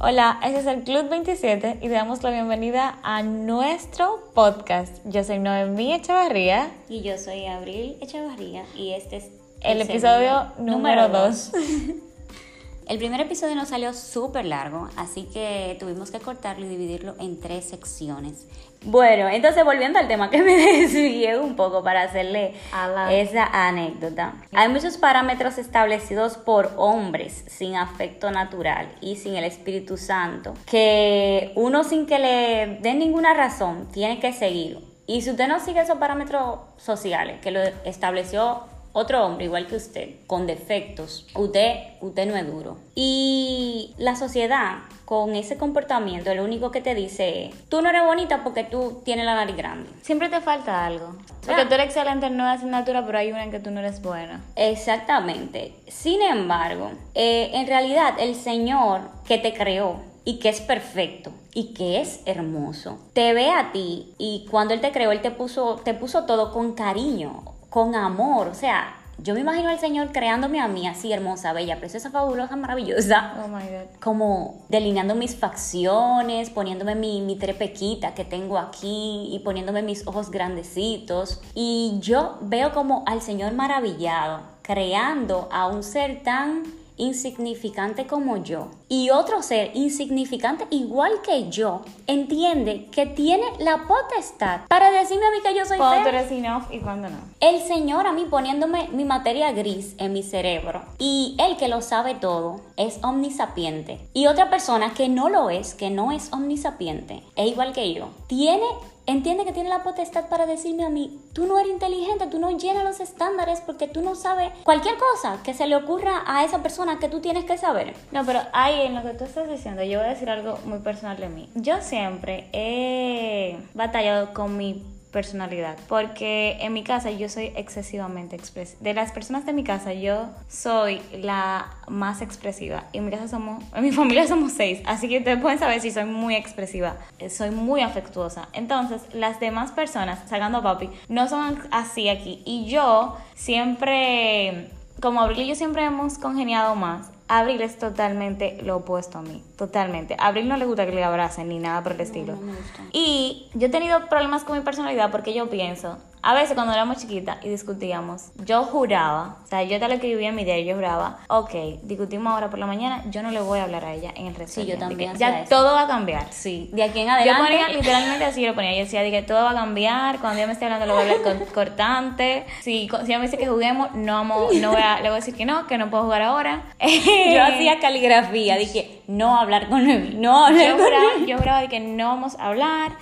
Hola, este es el Club 27 y damos la bienvenida a nuestro podcast. Yo soy Noemí Echevarría. Y yo soy Abril Echevarría y este es el, episodio número 2. El primer episodio nos salió súper largo, así que tuvimos que cortarlo y dividirlo en tres secciones. Bueno, entonces volviendo al tema que me desvié un poco para hacerle esa anécdota. Hay muchos parámetros establecidos por hombres sin afecto natural y sin el Espíritu Santo que uno sin que le den ninguna razón tiene que seguir. Y si usted no sigue esos parámetros sociales que lo estableció otro hombre igual que usted, con defectos, usted, usted no es duro. Y la sociedad con ese comportamiento lo único que te dice es, tú no eres bonita porque tú tienes la nariz grande. Siempre te falta algo. Porque tú eres excelente en nueva asignatura, pero hay una en que tú no eres buena. Exactamente. Sin embargo, eh, en realidad el Señor que te creó y que es perfecto y que es hermoso, te ve a ti y cuando Él te creó, Él te puso, te puso todo con cariño con amor. O sea, yo me imagino al Señor creándome a mí así hermosa, bella, preciosa, fabulosa, maravillosa. Oh my God. Como delineando mis facciones, poniéndome mi, mi trepequita que tengo aquí y poniéndome mis ojos grandecitos. Y yo veo como al Señor maravillado, creando a un ser tan insignificante como yo. Y otro ser insignificante igual que yo entiende que tiene la potestad para decirme a mí que yo soy cuando eres enough y cuando no. El Señor a mí poniéndome mi materia gris en mi cerebro. Y Él que lo sabe todo es omnisapiente. Y otra persona que no lo es, que no es omnisapiente, es igual que yo, tiene entiende que tiene la potestad para decirme a mí, tú no eres inteligente, tú no llenas los estándares porque tú no sabes cualquier cosa que se le ocurra a esa persona que tú tienes que saber. No, pero ahí en lo que tú estás diciendo, yo voy a decir algo muy personal de mí. Yo siempre he batallado con mi personalidad. Porque en mi casa yo soy excesivamente expresiva. De las personas de mi casa yo soy la más expresiva. Y en mi casa somos, en mi familia somos seis. Así que ustedes pueden saber si soy muy expresiva. Soy muy afectuosa. Entonces las demás personas, sacando a papi, no son así aquí. Y yo siempre, como Abril y yo siempre hemos congeniado más Abril es totalmente lo opuesto a mí, totalmente. A Abril no le gusta que le abracen ni nada por el estilo. Y yo he tenido problemas con mi personalidad porque yo pienso, a veces cuando éramos chiquitas y discutíamos, yo juraba, o sea, yo tal lo que vivía en mi día, yo juraba, ok, discutimos ahora por la mañana, yo no le voy a hablar a ella en el resto. Sí, yo también. Ya todo va a cambiar. Sí, de aquí en adelante. Yo ponía literalmente así, yo ponía, yo decía, que todo va a cambiar, cuando ella me esté hablando le voy a hablar cortante, si, si ella me dice que juguemos, no, vamos, no voy a, le voy a decir que no, que no puedo jugar ahora. yo hacía caligrafía, dije, no hablar con él, no hablar yo juraba, Yo juraba de que no vamos a hablar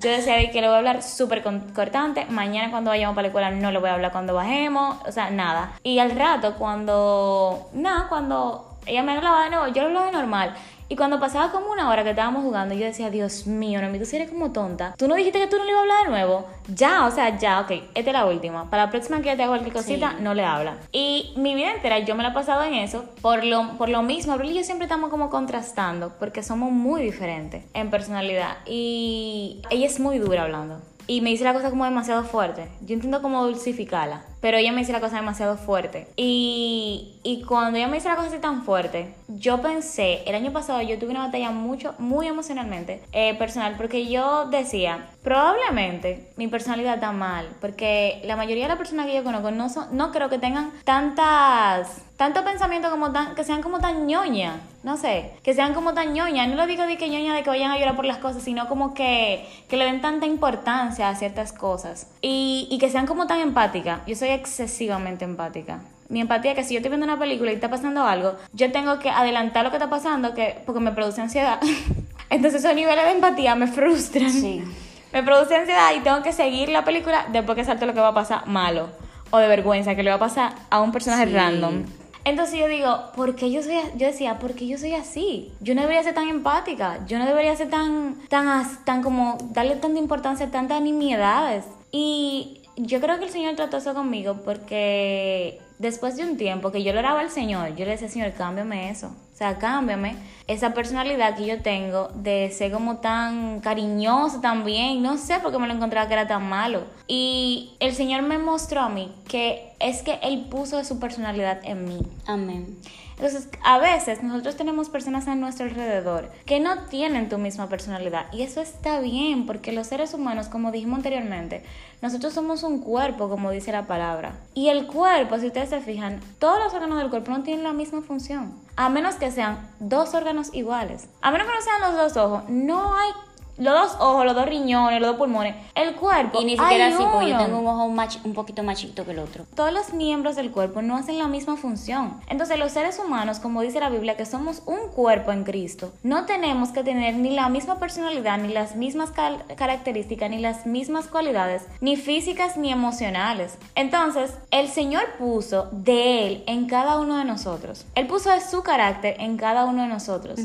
yo decía que le voy a hablar súper cortante. Mañana cuando vayamos para la escuela no le voy a hablar cuando bajemos. O sea, nada. Y al rato, cuando. Nada, cuando ella me hablaba de nuevo, yo lo hablaba normal. Y cuando pasaba como una hora que estábamos jugando, yo decía, Dios mío, no, tú si eres como tonta. Tú no dijiste que tú no le ibas a hablar de nuevo. Ya, o sea, ya, ok, esta es la última. Para la próxima que te haga cualquier cosita, no le habla. Y mi vida entera yo me la he pasado en eso. Por lo, por lo mismo, Abril y yo siempre estamos como contrastando, porque somos muy diferentes en personalidad. Y ella es muy dura hablando y me dice la cosa como demasiado fuerte. Yo intento como dulcificarla, pero ella me dice la cosa demasiado fuerte. Y, y cuando ella me dice la cosa así tan fuerte, yo pensé, el año pasado yo tuve una batalla mucho, muy emocionalmente, eh, personal, porque yo decía, probablemente mi personalidad está mal, porque la mayoría de las personas que yo conozco no, son, no creo que tengan tantas tanto pensamiento como tan, que sean como tan ñoña, no sé, que sean como tan ñoña, no lo digo de que ñoña de que vayan a llorar por las cosas, sino como que, que le den tanta importancia a ciertas cosas y, y que sean como tan empáticas. Yo soy excesivamente empática. Mi empatía es que si yo estoy viendo una película y está pasando algo, yo tengo que adelantar lo que está pasando que, porque me produce ansiedad. Entonces esos niveles de empatía me frustran. Sí. Me produce ansiedad y tengo que seguir la película después que salte lo que va a pasar malo o de vergüenza que le va a pasar a un personaje random. Entonces yo digo, ¿por qué yo soy yo decía, ¿por qué yo soy así? Yo no debería ser tan empática, yo no debería ser tan tan tan como darle tanta importancia a tantas nimiedades. Y yo creo que el Señor trató eso conmigo porque después de un tiempo que yo le oraba al Señor, yo le decía, Señor, cámbiame eso. O sea, cámbiame esa personalidad que yo tengo de ser como tan cariñoso también. No sé por qué me lo encontraba que era tan malo. Y el Señor me mostró a mí que es que Él puso su personalidad en mí. Amén. Entonces, a veces nosotros tenemos personas a nuestro alrededor que no tienen tu misma personalidad y eso está bien porque los seres humanos, como dijimos anteriormente, nosotros somos un cuerpo, como dice la palabra. Y el cuerpo, si ustedes se fijan, todos los órganos del cuerpo no tienen la misma función, a menos que sean dos órganos iguales. A menos que no sean los dos ojos, no hay los dos ojos, los dos riñones, los dos pulmones, el cuerpo. Y ni siquiera así, porque yo tengo un ojo mach- un poquito más chiquito que el otro. Todos los miembros del cuerpo no hacen la misma función. Entonces los seres humanos, como dice la Biblia, que somos un cuerpo en Cristo, no tenemos que tener ni la misma personalidad, ni las mismas cal- características, ni las mismas cualidades, ni físicas ni emocionales. Entonces, el Señor puso de Él en cada uno de nosotros. Él puso de su carácter en cada uno de nosotros.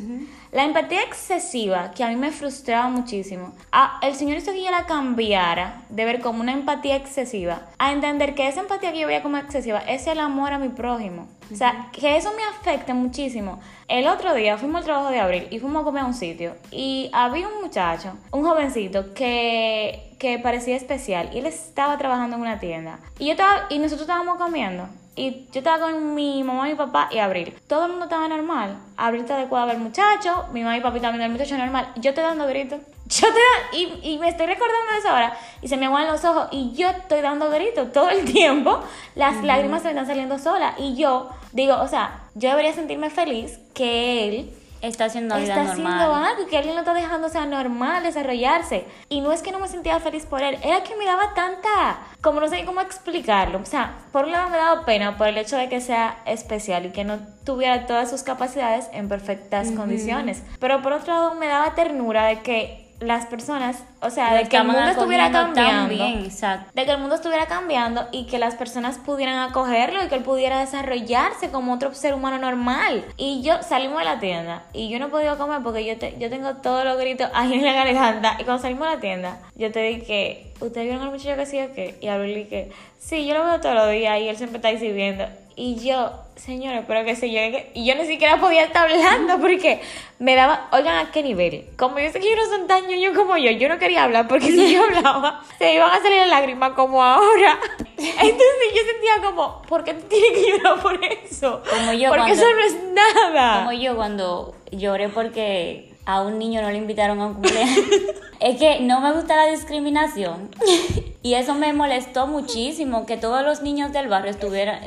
La empatía excesiva, que a mí me frustraba muchísimo, a- el Señor hizo que yo la cambiara de ver como una empatía excesiva a entender que esa empatía que yo veía como excesiva es el amor a mi prójimo. O sea, que eso me afecta muchísimo. El otro día fuimos al trabajo de abril y fuimos a comer a un sitio y había un muchacho, un jovencito que, que parecía especial y él estaba trabajando en una tienda. Y, yo estaba, y nosotros estábamos comiendo. Y yo estaba con mi mamá, mi papá y Abril. Todo el mundo estaba normal. Abril está adecuado al muchacho, mi mamá y papi también al muchacho normal. Yo estoy dando gritos. Yo te y, y me estoy recordando de eso ahora. Y se me aguan los ojos. Y yo estoy dando gritos todo el tiempo. Las lágrimas se me están saliendo solas. Y yo digo, o sea, yo debería sentirme feliz que él Está haciendo vida está haciendo normal. algo y que alguien lo está dejando ser normal, desarrollarse. Y no es que no me sentía feliz por él, era que me daba tanta, como no sé cómo explicarlo. O sea, por un lado me daba pena por el hecho de que sea especial y que no tuviera todas sus capacidades en perfectas condiciones. Pero por otro lado me daba ternura de que las personas, o sea, de que el mundo estuviera cambiando bien, de que el mundo estuviera cambiando y que las personas pudieran acogerlo y que él pudiera desarrollarse como otro ser humano normal. Y yo salimos de la tienda y yo no podido comer porque yo, te- yo tengo todos los gritos ahí en la garganta. Y cuando salimos de la tienda, yo te dije, ¿ustedes vieron al muchacho que sí o qué? Y Abril dije, sí, yo lo veo todos los días y él siempre está ahí sirviendo. Y yo, señores, pero que sé yo, y yo ni siquiera podía estar hablando porque me daba, oigan a qué nivel. Como yo sé que ellos no son tan ñoños como yo, yo no quería hablar porque si yo hablaba, se iban a salir las lágrimas como ahora. Entonces yo sentía como, ¿por qué tú tienes que llorar por eso? Como yo Porque cuando- eso no es nada. Como yo cuando lloré porque a un niño no le invitaron a un cumpleaños. es que no me gusta la discriminación. y eso me molestó muchísimo, que todos los niños del barrio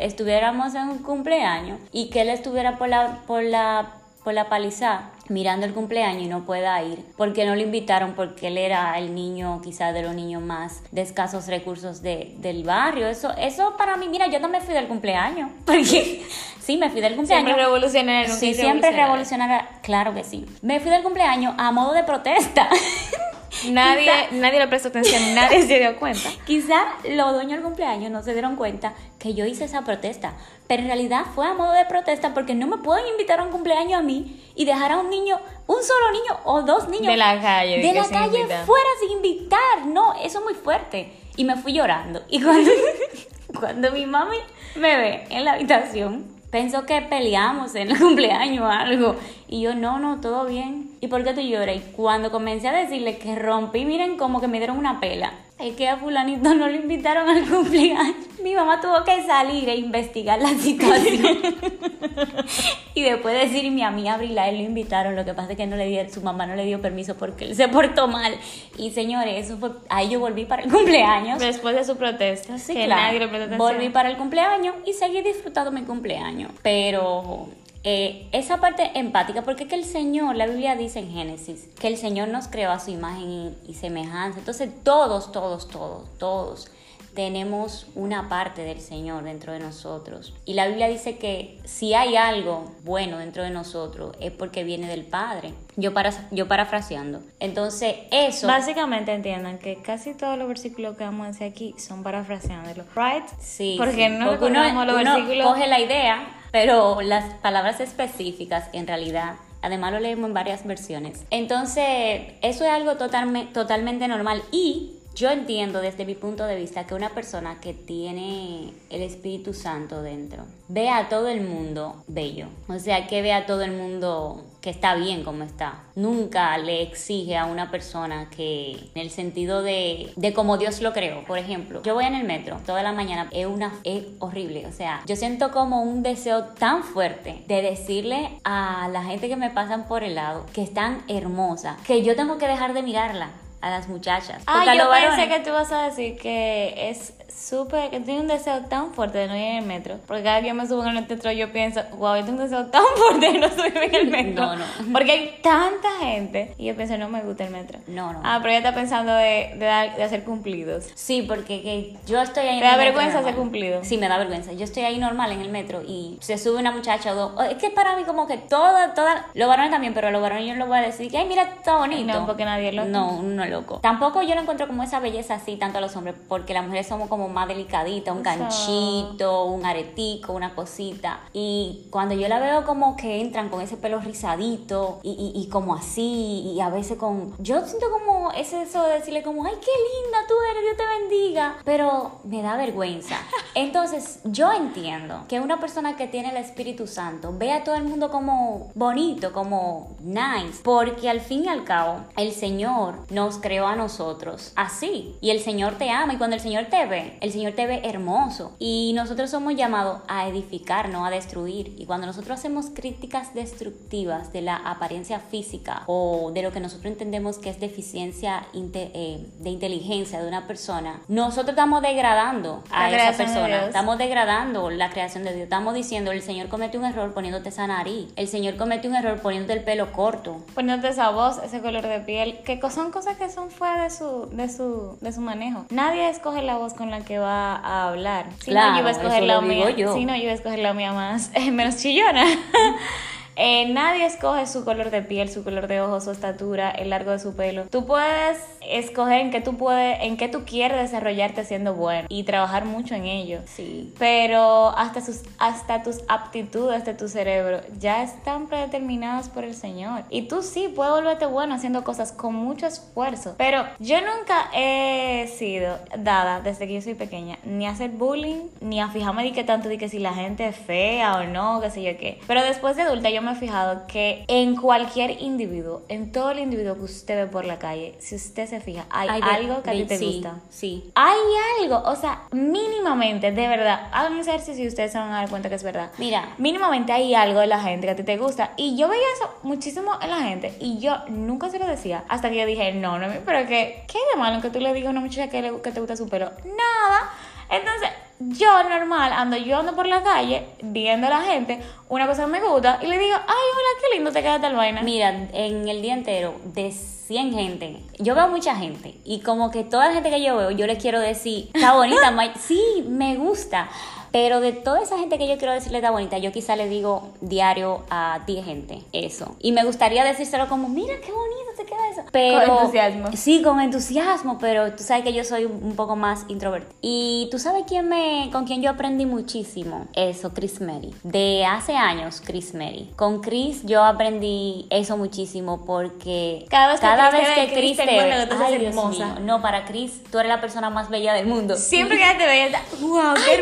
estuviéramos en un cumpleaños y que él estuviera por la, por la, por la paliza mirando el cumpleaños y no pueda ir porque no lo invitaron porque él era el niño quizás de los niños más de escasos recursos de, del barrio eso eso para mí mira yo no me fui del cumpleaños porque sí me fui del cumpleaños Siempre revolucionario. Sí, siempre revolucionaria, claro que sí. Me fui del cumpleaños a modo de protesta. Nadie, nadie le prestó atención, nadie se dio cuenta. Quizá los dueños del cumpleaños no se dieron cuenta que yo hice esa protesta, pero en realidad fue a modo de protesta porque no me pueden invitar a un cumpleaños a mí y dejar a un niño, un solo niño o dos niños De la calle, de la calle fuera sin invitar. No, eso es muy fuerte. Y me fui llorando. Y cuando, cuando mi mami me ve en la habitación, pensó que peleamos en el cumpleaños o algo. Y yo, no, no, todo bien. ¿Y por qué tú lloras? Y cuando comencé a decirle que rompí, miren como que me dieron una pela. Es que a fulanito no lo invitaron al cumpleaños. Mi mamá tuvo que salir e investigar la situación. y después decir, mi amiga Abril, a él lo invitaron. Lo que pasa es que no le dio, su mamá no le dio permiso porque él se portó mal. Y señores, eso fue, ahí yo volví para el cumpleaños. Después de su protesta, Sí, que claro. nadie. Volví para el cumpleaños y seguí disfrutando mi cumpleaños. Pero eh, esa parte empática, porque es que el Señor, la Biblia dice en Génesis, que el Señor nos creó a su imagen y, y semejanza. Entonces todos, todos, todos, todos tenemos una parte del Señor dentro de nosotros. Y la Biblia dice que si hay algo bueno dentro de nosotros es porque viene del Padre. Yo, para, yo parafraseando. Entonces eso... Básicamente entiendan que casi todos los versículos que vamos a decir aquí son parafraseándolo, ¿right? Sí, Porque sí, no porque uno, los uno versículos. coge la idea, pero las palabras específicas en realidad, además lo leemos en varias versiones. Entonces, eso es algo totalme- totalmente normal y yo entiendo desde mi punto de vista que una persona que tiene el Espíritu Santo dentro ve a todo el mundo bello. O sea, que ve a todo el mundo que está bien como está. Nunca le exige a una persona que, en el sentido de, de como Dios lo creó, por ejemplo, yo voy en el metro toda la mañana, es, una, es horrible. O sea, yo siento como un deseo tan fuerte de decirle a la gente que me pasan por el lado que están hermosa, que yo tengo que dejar de mirarla a las muchachas. Ah, yo pensé que tú vas a decir que es súper, que tengo un deseo tan fuerte de no ir en el metro. Porque cada que me subo en el metro yo pienso, wow, yo tengo un deseo tan fuerte de no subirme en el metro. No, no. Porque hay tanta gente. Y yo pienso, no me gusta el metro. No, no. Ah, pero ya está pensando de, de, de hacer cumplidos. Sí, porque que yo estoy ahí ¿Te da vergüenza hacer cumplidos? Sí, me da vergüenza. Yo estoy ahí normal en el metro y se sube una muchacha o dos. Es que para mí como que toda, toda, los varones también, pero los varones yo no lo voy a decir que, ay, mira, está bonito. No, porque nadie lo No, uno loco. Tampoco yo no encuentro como esa belleza así tanto a los hombres, porque las mujeres somos como más delicaditas, un ganchito, un aretico, una cosita. Y cuando yo la veo como que entran con ese pelo rizadito y, y, como así, y a veces con... Yo siento como ese eso de decirle como, ay, qué linda tú eres, Dios te bendiga, pero me da vergüenza. Entonces, yo entiendo que una persona que tiene el Espíritu Santo ve a todo el mundo como bonito, como nice, porque al fin y al cabo, el Señor nos creó a nosotros así, y el Señor te ama, y cuando el Señor te ve, el Señor te ve hermoso, y nosotros somos llamados a edificar, no a destruir, y cuando nosotros hacemos críticas destructivas de la apariencia física o de lo que nosotros entendemos que es deficiencia eh, de inteligencia de una persona, nosotros estamos degradando a esa persona, estamos degradando la creación de Dios, estamos diciendo, el Señor cometió un error poniéndote esa nariz, el Señor cometió un error poniéndote el pelo corto, poniéndote esa voz, ese color de piel, que son cosas que son fuera de su, de su, de su manejo. Nadie escoge la voz con la que va a hablar. Si no, yo iba a escoger la mía. Si no, yo iba a escoger la mía más, menos chillona. Eh, nadie escoge su color de piel, su color de ojos, su estatura, el largo de su pelo. Tú puedes escoger en qué tú puedes, en qué tú quieres desarrollarte siendo bueno y trabajar mucho en ello. Sí. Pero hasta sus, hasta tus aptitudes de tu cerebro ya están predeterminadas por el Señor. Y tú sí puedes volverte bueno haciendo cosas con mucho esfuerzo. Pero yo nunca he sido dada desde que yo soy pequeña ni a hacer bullying ni a fijarme de que tanto de que si la gente es fea o no, qué sé yo qué. Pero después de adulta yo me he fijado que en cualquier individuo, en todo el individuo que usted ve por la calle, si usted se fija, hay, algo que a ti te gusta. Sí. Hay algo, o sea, mínimamente, de verdad, hagan un ejercicio y ustedes se van a dar cuenta que es verdad. Mira, mínimamente hay algo de la gente que a ti te gusta. Y yo veía eso muchísimo en la gente y yo nunca se lo decía hasta que yo dije, no, no, pero que, ¿qué de malo que tú le digas a una muchacha que, le, que te gusta su pelo? Nada. Entonces, yo normal ando yo ando por la calle viendo a la gente una cosa me gusta y le digo ay hola qué lindo te queda tal vaina mira en el día entero de 100 gente yo veo mucha gente y como que toda la gente que yo veo yo les quiero decir está bonita sí me gusta pero de toda esa gente que yo quiero decirle está bonita, yo quizá le digo diario a 10 gente eso. Y me gustaría decírselo como, mira qué bonito te queda eso. Pero, con entusiasmo. Sí, con entusiasmo, pero tú sabes que yo soy un poco más introvertida. Y tú sabes quién me, con quién yo aprendí muchísimo. Eso, Chris Mary. De hace años, Chris Mary. Con Chris yo aprendí eso muchísimo porque cada vez que, cada Chris, vez que Chris te, ve, ay, Dios hermosa. Mío, no, para Chris, tú eres la persona más bella del mundo. Siempre que te veía, wow, qué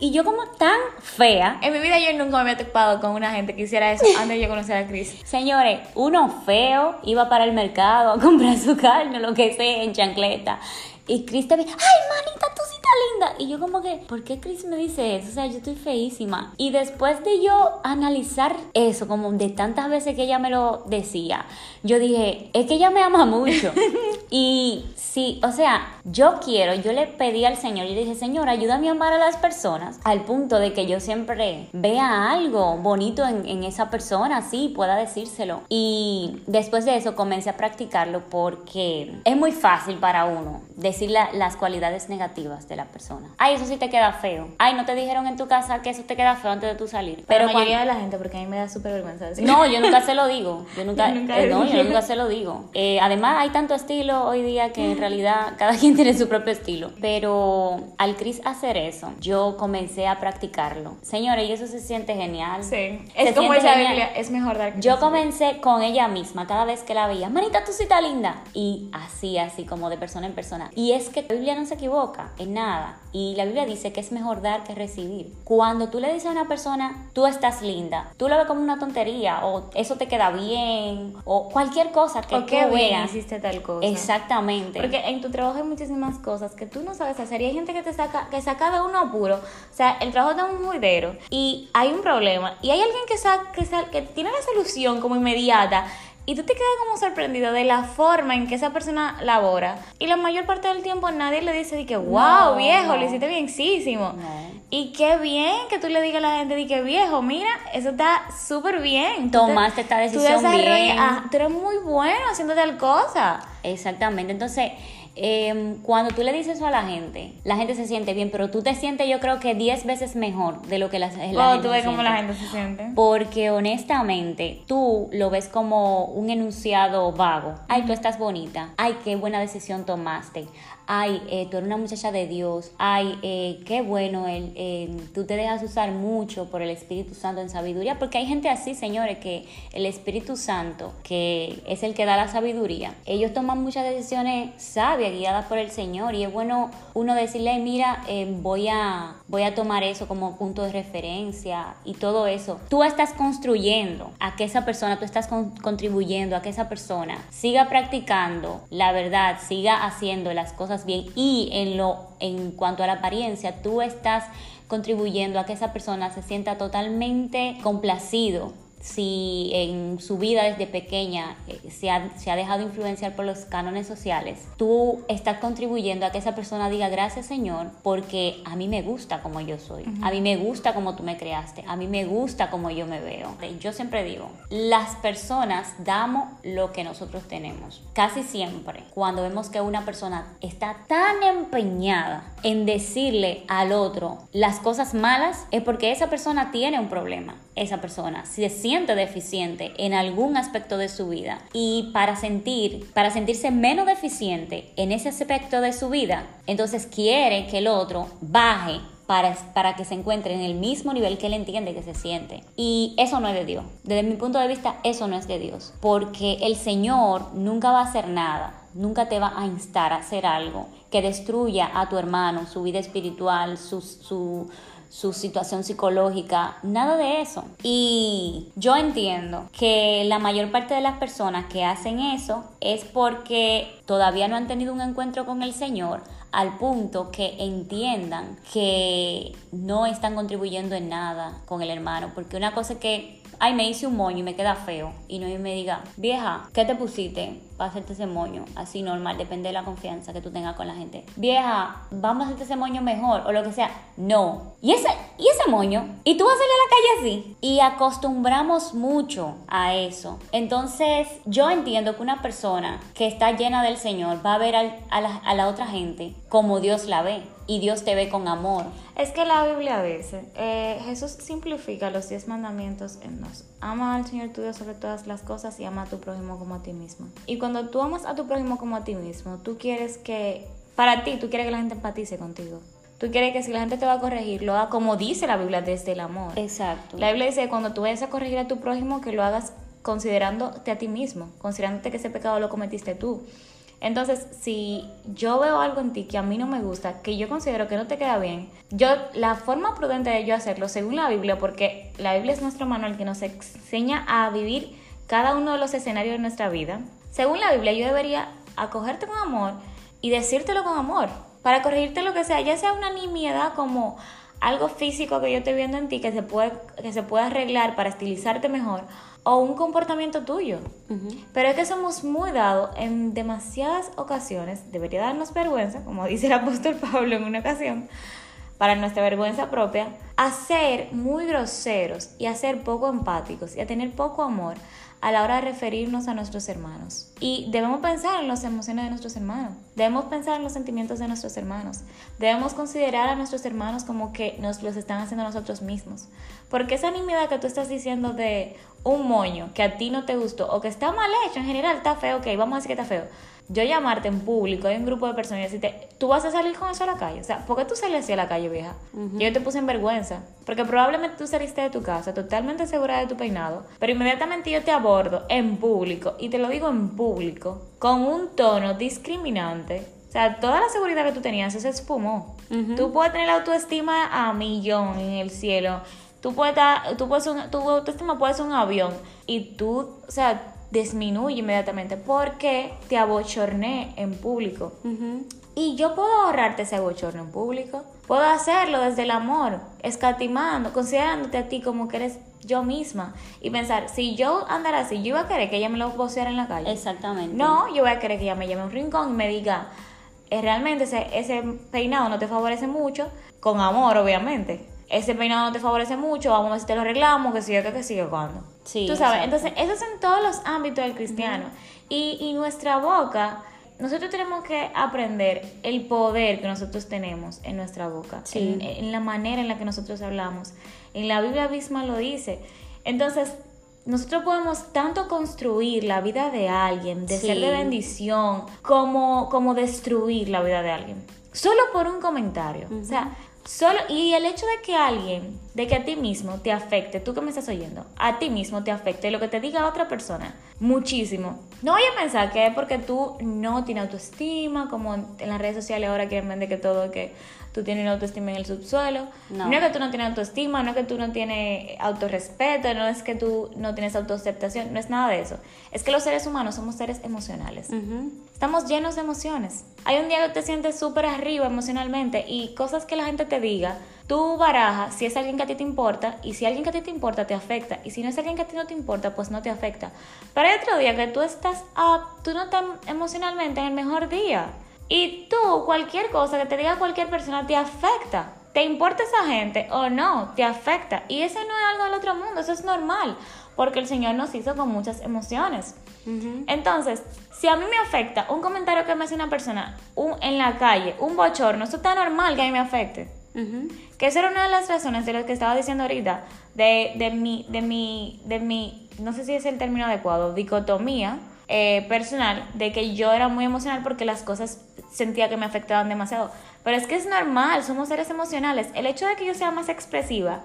y yo como tan fea. En mi vida yo nunca me había topado con una gente que hiciera eso antes de yo conocer a Chris. Señores, uno feo iba para el mercado a comprar su carne, lo que sea, en chancleta. Y Chris te ve, ay, manita, tú sí estás linda. Y yo como que, ¿por qué Chris me dice eso? O sea, yo estoy feísima. Y después de yo analizar eso, como de tantas veces que ella me lo decía, yo dije, es que ella me ama mucho. y sí, o sea, yo quiero, yo le pedí al Señor, yo le dije, Señor, ayúdame a amar a las personas al punto de que yo siempre vea algo bonito en, en esa persona, sí, pueda decírselo. Y después de eso comencé a practicarlo porque es muy fácil para uno decir decir la- las cualidades negativas de la persona. Ay, eso sí te queda feo. Ay, no te dijeron en tu casa que eso te queda feo antes de tú salir. Pero la cuando- mayoría de la gente, porque a mí me da súper vergüenza decir. no, yo nunca se lo digo. Yo nunca, Yo nunca eh, no, yo nunca se lo digo. Eh, además, hay tanto estilo hoy día que en realidad cada quien tiene su propio estilo. Pero al Chris hacer eso, yo comencé a practicarlo. Señores, y eso se siente genial. Sí. Se Es como dice la genial. Biblia, es mejor dar Yo comencé con ella misma cada vez que la veía. Manita, tú sí estás linda. Y así, así, como de persona en persona. Y es que la Biblia no se equivoca en nada. Y la Biblia dice que es mejor dar que recibir. Cuando tú le dices a una persona, tú estás linda, tú lo ves como una tontería, o eso te queda bien, o cualquier cosa que O qué bien hiciste tal cosa. Exactamente. Porque en tu trabajo hay muchísimas cosas que tú no sabes hacer y hay gente que te saca, que saca de uno apuro. O sea, el trabajo está un juidero y hay un problema y hay alguien que, que, sa- que tiene la solución como inmediata y tú te quedas como sorprendido de la forma en que esa persona labora. Y la mayor parte del tiempo nadie le dice de que, wow, No, viejo, no. lo hiciste bienísimo. No. Y qué bien que tú le digas a la gente de que viejo, mira, eso está súper bien. Te- Tomaste esta decisión bien. ah, tú eres muy bueno haciendo tal cosa. Exactamente. Entonces, eh, cuando tú le dices eso a la gente, la gente se siente bien, pero tú te sientes, yo creo que 10 veces mejor de lo que la, la gente tú ves se cómo siente. la gente se siente. Porque honestamente, tú lo ves como un enunciado vago. Ay, tú estás bonita. Ay, qué buena decisión tomaste. Ay, eh, tú eres una muchacha de Dios. Ay, eh, qué bueno, eh, tú te dejas usar mucho por el Espíritu Santo en sabiduría. Porque hay gente así, señores, que el Espíritu Santo, que es el que da la sabiduría, ellos toman muchas decisiones sabias, guiadas por el Señor. Y es bueno uno decirle, "Ay, mira, voy, a, voy a tomar eso como punto de referencia y todo eso. Tú estás construyendo a que esa persona, tú estás con- contribuyendo a que esa persona siga practicando la verdad, siga haciendo las cosas bien. Y en lo en cuanto a la apariencia, tú estás contribuyendo a que esa persona se sienta totalmente complacido si en su vida desde pequeña eh, se, ha, se ha dejado influenciar por los cánones sociales, tú estás contribuyendo a que esa persona diga gracias Señor porque a mí me gusta como yo soy, a mí me gusta como tú me creaste, a mí me gusta como yo me veo. Yo siempre digo, las personas damos lo que nosotros tenemos. Casi siempre, cuando vemos que una persona está tan empeñada en decirle al otro las cosas malas, es porque esa persona tiene un problema. Esa persona se siente deficiente en algún aspecto de su vida y para sentir, para sentirse menos deficiente en ese aspecto de su vida, entonces quiere que el otro baje para, para que se encuentre en el mismo nivel que él entiende que se siente. Y eso no es de Dios. Desde mi punto de vista, eso no es de Dios. Porque el Señor nunca va a hacer nada, nunca te va a instar a hacer algo que destruya a tu hermano, su vida espiritual, su, su, su situación psicológica, nada de eso. Y yo entiendo que la mayor parte de las personas que hacen eso es porque todavía no han tenido un encuentro con el Señor al punto que entiendan que no están contribuyendo en nada con el hermano. Porque una cosa es que, ay, me hice un moño y me queda feo. Y no me diga, vieja, ¿qué te pusiste para hacerte ese moño? Así normal, depende de la confianza que tú tengas con la gente. Vieja, vamos a hacerte ese moño mejor o lo que sea. No. ¿Y ese, y ese moño? ¿Y tú vas a salir a la calle así? Y acostumbramos mucho a eso. Entonces, yo entiendo que una persona que está llena del Señor va a ver al- a, la, a la otra gente como Dios la ve. Y Dios te ve con amor. Es que la Biblia dice, eh, Jesús simplifica los diez mandamientos en dos. Ama al Señor tu Dios sobre todas las cosas y ama a tu prójimo como a ti mismo. Y cuando tú amas a tu prójimo como a ti mismo, tú quieres que, para ti, tú quieres que la gente empatice contigo. Tú quieres que si la gente te va a corregir, lo haga como dice la Biblia desde el amor. Exacto. La Biblia dice que cuando tú vayas a corregir a tu prójimo, que lo hagas considerándote a ti mismo, considerándote que ese pecado lo cometiste tú. Entonces, si yo veo algo en ti que a mí no me gusta, que yo considero que no te queda bien, yo la forma prudente de yo hacerlo, según la Biblia, porque la Biblia es nuestro manual que nos enseña a vivir cada uno de los escenarios de nuestra vida, según la Biblia yo debería acogerte con amor y decírtelo con amor, para corregirte lo que sea, ya sea una nimiedad como algo físico que yo estoy viendo en ti que se puede, que se puede arreglar para estilizarte mejor, o un comportamiento tuyo. Pero es que somos muy dados en demasiadas ocasiones, debería darnos vergüenza, como dice el apóstol Pablo en una ocasión, para nuestra vergüenza propia, a ser muy groseros y a ser poco empáticos y a tener poco amor a la hora de referirnos a nuestros hermanos. Y debemos pensar en las emociones de nuestros hermanos, debemos pensar en los sentimientos de nuestros hermanos, debemos considerar a nuestros hermanos como que nos los están haciendo nosotros mismos. Porque esa nimiedad que tú estás diciendo de un moño que a ti no te gustó o que está mal hecho en general, está feo, ok, vamos a decir que está feo yo llamarte en público, hay un grupo de personas y decirte, tú vas a salir con eso a la calle. O sea, ¿por qué tú salías así a la calle, vieja? Yo te puse en vergüenza. Porque probablemente tú saliste de tu casa totalmente segura de tu peinado, pero inmediatamente yo te abordo en público, y te lo digo en público, con un tono discriminante. O sea, toda la seguridad que tú tenías se espumó. Tú puedes tener la autoestima a millón en el cielo. Tú puedes, tú puedes un, tu autoestima puede ser un avión. Y tú, o sea, disminuye inmediatamente porque te abochorné en público. Y yo puedo ahorrarte ese abochorno en público. Puedo hacerlo desde el amor, escatimando, considerándote a ti como que eres yo misma. Y pensar, si yo andara así, yo iba a querer que ella me lo voceara en la calle. Exactamente. No, yo voy a querer que ella me llame a un rincón y me diga, eh, realmente ese, ese peinado no te favorece mucho, con amor, obviamente ese peinado no te favorece mucho, vamos a ver si te lo arreglamos, que sigue, que sigue cuando. Sí, Tú sabes, entonces eso es en todos los ámbitos del cristiano. y, y nuestra boca, nosotros tenemos que aprender el poder que nosotros tenemos en nuestra boca, en, en, la manera en la que nosotros hablamos. En la Biblia misma lo dice. Entonces, nosotros podemos tanto construir la vida de alguien, de ser de bendición, como, como destruir la vida de alguien. Solo por un comentario. O sea, Solo, y el hecho de que alguien, de que a ti mismo te afecte, tú que me estás oyendo, a ti mismo te afecte lo que te diga otra persona, muchísimo. No voy a pensar que es porque tú no tienes autoestima, como en las redes sociales ahora quieren vender que todo, que tú tienes autoestima en el subsuelo. No. es que tú no tienes autoestima, no es que tú no tienes autorrespeto, no es que tú no tienes autoaceptación, no es nada de eso. Es que los seres humanos somos seres emocionales. Estamos llenos de emociones. Hay un día que te sientes súper arriba emocionalmente y cosas que la gente te diga, tú barajas si es alguien que a ti te importa y si alguien que a ti te importa te afecta y si no es alguien que a ti no te importa, pues no te afecta. Pero hay otro día que tú estás, tú no estás emocionalmente en el mejor día. Y tú, cualquier cosa que te diga cualquier persona te afecta. ¿Te importa esa gente o no? Te afecta. Y eso no es algo del otro mundo, eso es normal, porque el Señor nos hizo con muchas emociones. Entonces, si a mí me afecta un comentario que me hace una persona en la calle, un bochorno, eso está normal que a mí me afecte. Que esa era una de las razones de lo que estaba diciendo ahorita, de, de, mi, de, mi, de mi, no sé si es el término adecuado, dicotomía eh, personal, de que yo era muy emocional porque las cosas sentía que me afectaban demasiado. Pero es que es normal, somos seres emocionales. El hecho de que yo sea más expresiva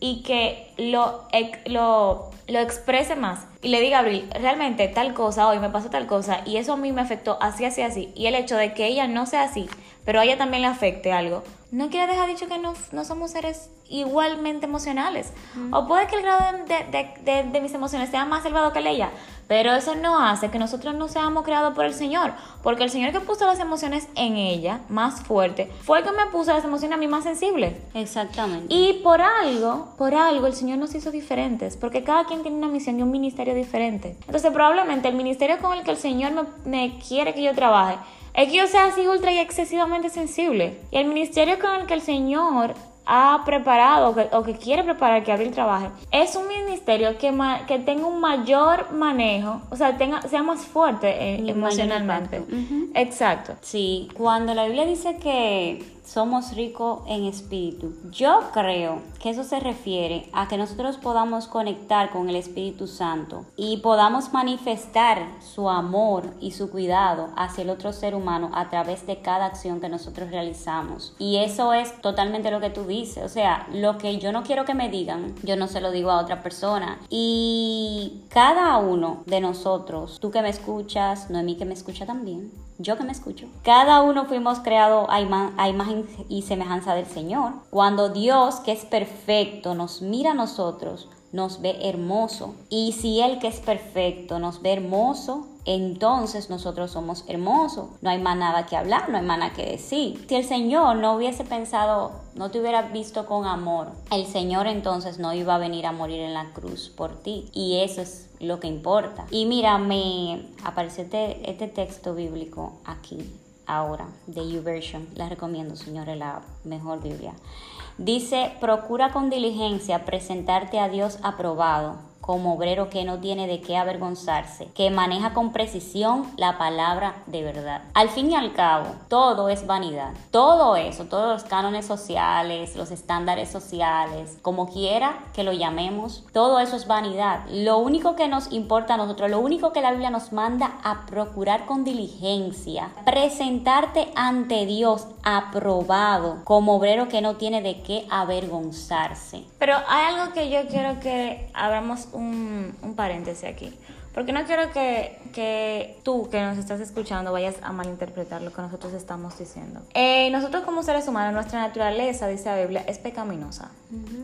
y que lo, lo, lo exprese más y le diga a Abril, realmente tal cosa, hoy me pasó tal cosa y eso a mí me afectó así, así, así. Y el hecho de que ella no sea así, pero a ella también le afecte algo, no quiere dejar dicho que no, no somos seres igualmente emocionales. O puede que el grado de, de, de, mis emociones sea más elevado que el de ella, pero eso no hace que nosotros no seamos creados por el Señor, porque el Señor que puso las emociones en ella más fuerte fue el que me puso las emociones a mí más sensibles. Exactamente. Y por algo, por algo el Señor nos hizo diferentes, porque cada quien tiene una misión y un ministerio diferente. Entonces probablemente el ministerio con el que el Señor me, me quiere que yo trabaje es que yo sea así ultra y excesivamente sensible. Y el ministerio con el que el Señor ha preparado o que, quiere preparar que Abril trabaje, es un ministerio que, que tenga un mayor manejo, o sea, tenga, sea más fuerte eh, emocionalmente. Exacto. Sí, cuando la Biblia dice que somos ricos en espíritu. Yo creo que eso se refiere a que nosotros podamos conectar con el Espíritu Santo y podamos manifestar su amor y su cuidado hacia el otro ser humano a través de cada acción que nosotros realizamos. Y eso es totalmente lo que tú dices. O sea, lo que yo no quiero que me digan, yo no se lo digo a otra persona. Y cada uno de nosotros, tú que me escuchas, Noemí que me escucha también, yo que me escucho, cada uno fuimos creados a, imagen y semejanza del Señor. Cuando Dios, que es perfecto, nos mira a nosotros, nos ve hermoso. Y si Él que es perfecto nos ve hermoso, entonces nosotros somos hermosos. No hay más nada que hablar, no hay más nada que decir. Si el Señor no hubiese pensado, no te hubiera visto con amor, el Señor entonces no iba a venir a morir en la cruz por ti. Y eso es lo que importa. Y mira, me aparece este, este texto bíblico aquí ahora, de YouVersion. La recomiendo, señores, la mejor Biblia. Dice, procura con diligencia presentarte a Dios aprobado como obrero que no tiene de qué avergonzarse, que maneja con precisión la palabra de verdad. Al fin y al cabo, todo es vanidad. Todo eso, todos los cánones sociales, los estándares sociales, como quiera que lo llamemos, todo eso es vanidad. Lo único que nos importa a nosotros, lo único que la Biblia nos manda a procurar con diligencia, presentarte ante Dios aprobado como obrero que no tiene de qué avergonzarse. Pero hay algo que yo quiero que abramos un, un paréntesis aquí. Porque no quiero que, que, tú, que nos estás escuchando, vayas a malinterpretar lo que nosotros estamos diciendo. Eh, nosotros como seres humanos, nuestra naturaleza, dice la Biblia, es pecaminosa.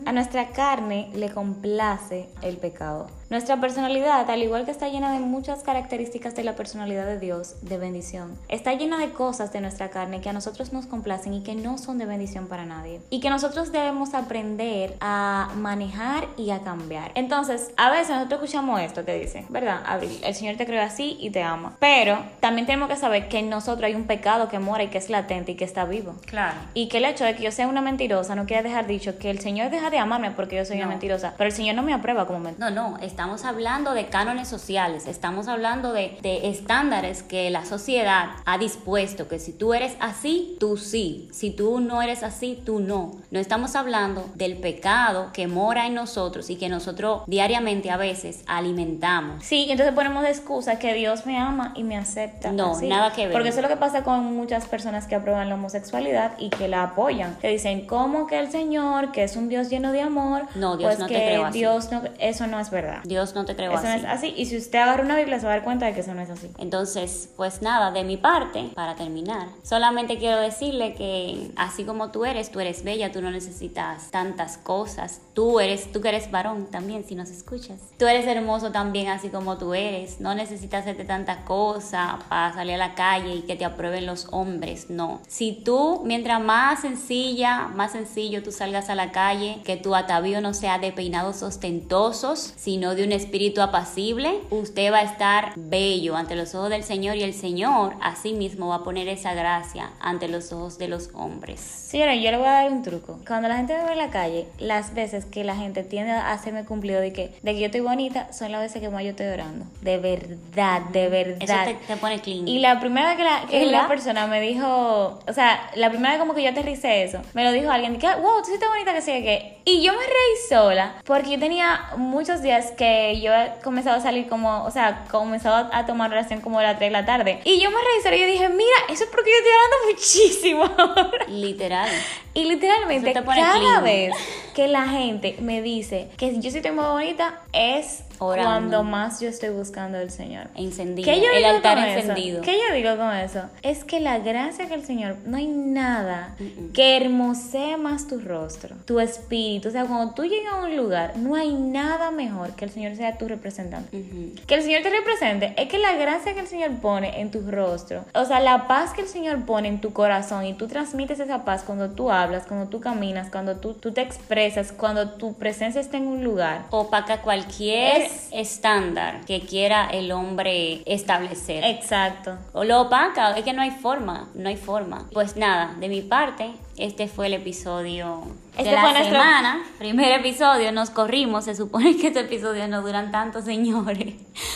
A nuestra carne le complace el pecado. Nuestra personalidad, al igual que está llena de muchas características de la personalidad de Dios, de bendición, está llena de cosas de nuestra carne que a nosotros nos complacen y que no son de bendición para nadie. Y que nosotros debemos aprender a manejar y a cambiar. Entonces, a veces nosotros escuchamos esto que dice, ¿verdad? Abril, el Señor te creó así y te ama. Pero también tenemos que saber que en nosotros hay un pecado que mora y que es latente y que está vivo. Claro. Y que el hecho de que yo sea una mentirosa no quiere dejar dicho que el Señor deja de amarme porque yo soy una No. mentirosa. Pero el Señor no me aprueba como mentirosa. No, no, estamos hablando de cánones sociales, estamos hablando de, de estándares que la sociedad ha dispuesto, que si tú eres así, tú sí, si tú no eres así, tú no. No estamos hablando del pecado que mora en nosotros y que nosotros diariamente a veces alimentamos. Sí, entonces ponemos de excusa que Dios me ama y me acepta. No, así. nada que ver. Porque eso es lo que pasa con muchas personas que aprueban la homosexualidad y que la apoyan. Que dicen, ¿cómo que el Señor, que es un Dios lleno de amor? No, Dios pues no te que creó así. Dios no, eso no es verdad. Dios no te creó eso no así. es así. Y si usted agarra una Biblia se va a dar cuenta de que eso no es así. Entonces, pues nada, de mi parte, para terminar, solamente quiero decirle que así como tú eres, tú eres bella, tú no necesitas tantas cosas. Tú eres, tú que eres varón también, si nos escuchas. Tú eres hermoso también, así como tú eres. No necesitas hacerte tanta cosa para salir a la calle y que te aprueben los hombres. No. Si tú, mientras más sencilla, más sencillo tú salgas a la calle, que tu atavío no sea de peinados ostentosos, sino de un espíritu apacible, usted va a estar bello ante los ojos del Señor y el Señor asimismo va a poner esa gracia ante los ojos de los hombres. Señora, yo le voy a dar un truco. Cuando la gente me ve en la calle, las veces que la gente tiende a hacerme cumplido de que, de que yo estoy bonita, son las veces que más yo estoy orando. De verdad, de Eso verdad. te, te pone clean. Y la primera vez que, la, que la persona me dijo, o sea, la primera vez como que yo aterricé eso, me lo dijo alguien, que, wow, tú sí estás bonita que sí, que. Y yo me reí sola, porque yo tenía muchos días que yo he comenzado a salir como, o sea, comenzado a tomar relación como a las 3 de la tarde. Y yo me reí sola y yo dije, mira, eso es porque yo estoy orando muchísimo ahora. Literal. Y literalmente, cada vez que la gente me dice que yo sí estoy muy bonita, es Orando. cuando más yo estoy buscando al Señor. Encendido. ¿Qué yo El digo altar con eso? encendido. ¿Qué yo digo con eso? Es que la gracia que el Señor, no hay nada que hermosee más tu rostro, tu espíritu. O sea, cuando tú llegas a un lugar, no hay nada mejor que el Señor sea tu representante. Ujú. Que el Señor te represente, es que la gracia que el Señor pone en tu rostro, o sea, la paz que el Señor pone en tu corazón y tú transmites esa paz cuando tú hablas, cuando tú caminas, cuando tú, tú te expresas, cuando tu presencia está en un lugar. Opaca cualquier Es- estándar que quiera el hombre establecer. Exacto. O lo opaca, es que no hay forma, no hay forma. Pues nada, de mi parte, este fue el episodio Este de la fue nuestro- semana. Primer episodio, nos corrimos, se supone que estos episodios no duran tanto, señores.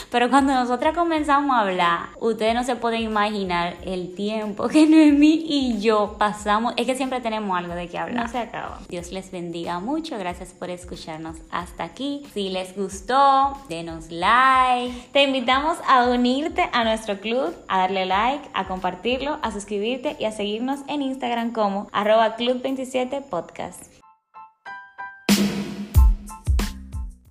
Pero cuando nosotras comenzamos a hablar, ustedes no se pueden imaginar el tiempo que Noemí y yo pasamos. Es que siempre tenemos algo de qué hablar. No se acaba. Dios les bendiga mucho, gracias por escucharnos hasta aquí. Si les gustó, denos like. Te invitamos a unirte a nuestro club, a darle like, a compartirlo, a suscribirte y a seguirnos en Instagram como arroba club27podcast.